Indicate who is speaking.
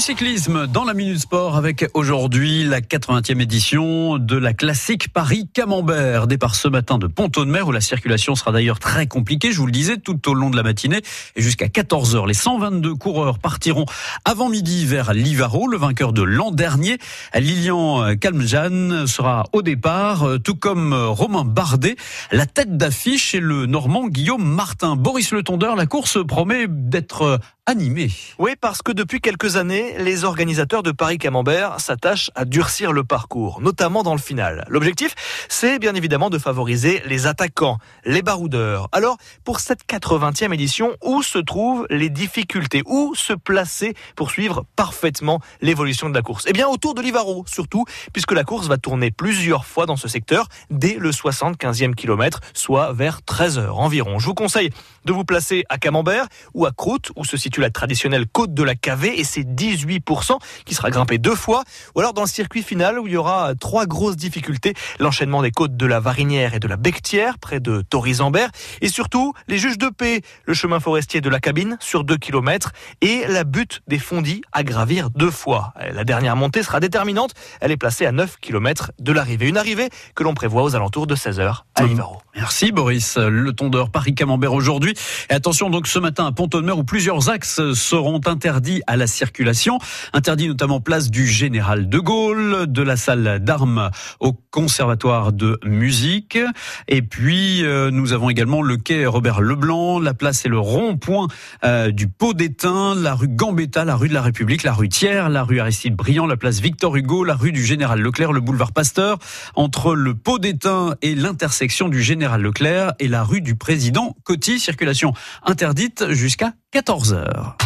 Speaker 1: Cyclisme dans la Minute Sport avec aujourd'hui la 80e édition de la classique Paris-Camembert. Départ ce matin de Pont-de-Mer où la circulation sera d'ailleurs très compliquée, je vous le disais, tout au long de la matinée et jusqu'à 14h. Les 122 coureurs partiront avant midi vers Livaro, le vainqueur de l'an dernier. Lilian Calmejane sera au départ, tout comme Romain Bardet. La tête d'affiche est le Normand Guillaume Martin. Boris Le Tondeur, la course promet d'être animée.
Speaker 2: Oui, parce que depuis quelques années, les organisateurs de Paris-Camembert s'attachent à durcir le parcours, notamment dans le final. L'objectif, c'est bien évidemment de favoriser les attaquants, les baroudeurs. Alors, pour cette 80e édition, où se trouvent les difficultés? Où se placer pour suivre parfaitement l'évolution de la course? Eh bien, autour de Livaro, surtout, puisque la course va tourner plusieurs fois dans ce secteur dès le 75e kilomètre, soit vers 13 heures environ. Je vous conseille de vous placer à Camembert ou à Croûte, où se situe la traditionnelle côte de la Cavée et c'est 18% qui sera grimpé deux fois. Ou alors dans le circuit final où il y aura trois grosses difficultés. L'enchaînement des côtes de la Varinière et de la Bectière près de Torizambert. Et surtout les juges de paix, le chemin forestier de la cabine sur 2 km et la butte des fondis à gravir deux fois. La dernière montée sera déterminante. Elle est placée à 9 km de l'arrivée. Une arrivée que l'on prévoit aux alentours de 16 h à Livaro.
Speaker 1: Merci Boris. Le tondeur Paris-Camembert aujourd'hui. Et attention donc ce matin à Pont-de-Mer où plusieurs axes seront interdits à la circulation. Interdit notamment place du Général de Gaulle, de la salle d'armes au Conservatoire de musique. Et puis euh, nous avons également le quai Robert Leblanc, la place et le rond-point euh, du Pot d'Étain, la rue Gambetta, la rue de la République, la rue Thiers, la rue Aristide Briand, la place Victor Hugo, la rue du Général Leclerc, le boulevard Pasteur, entre le Pot d'Étain et l'intersection du Général Leclerc et la rue du Président Coty. Interdite jusqu'à 14 heures.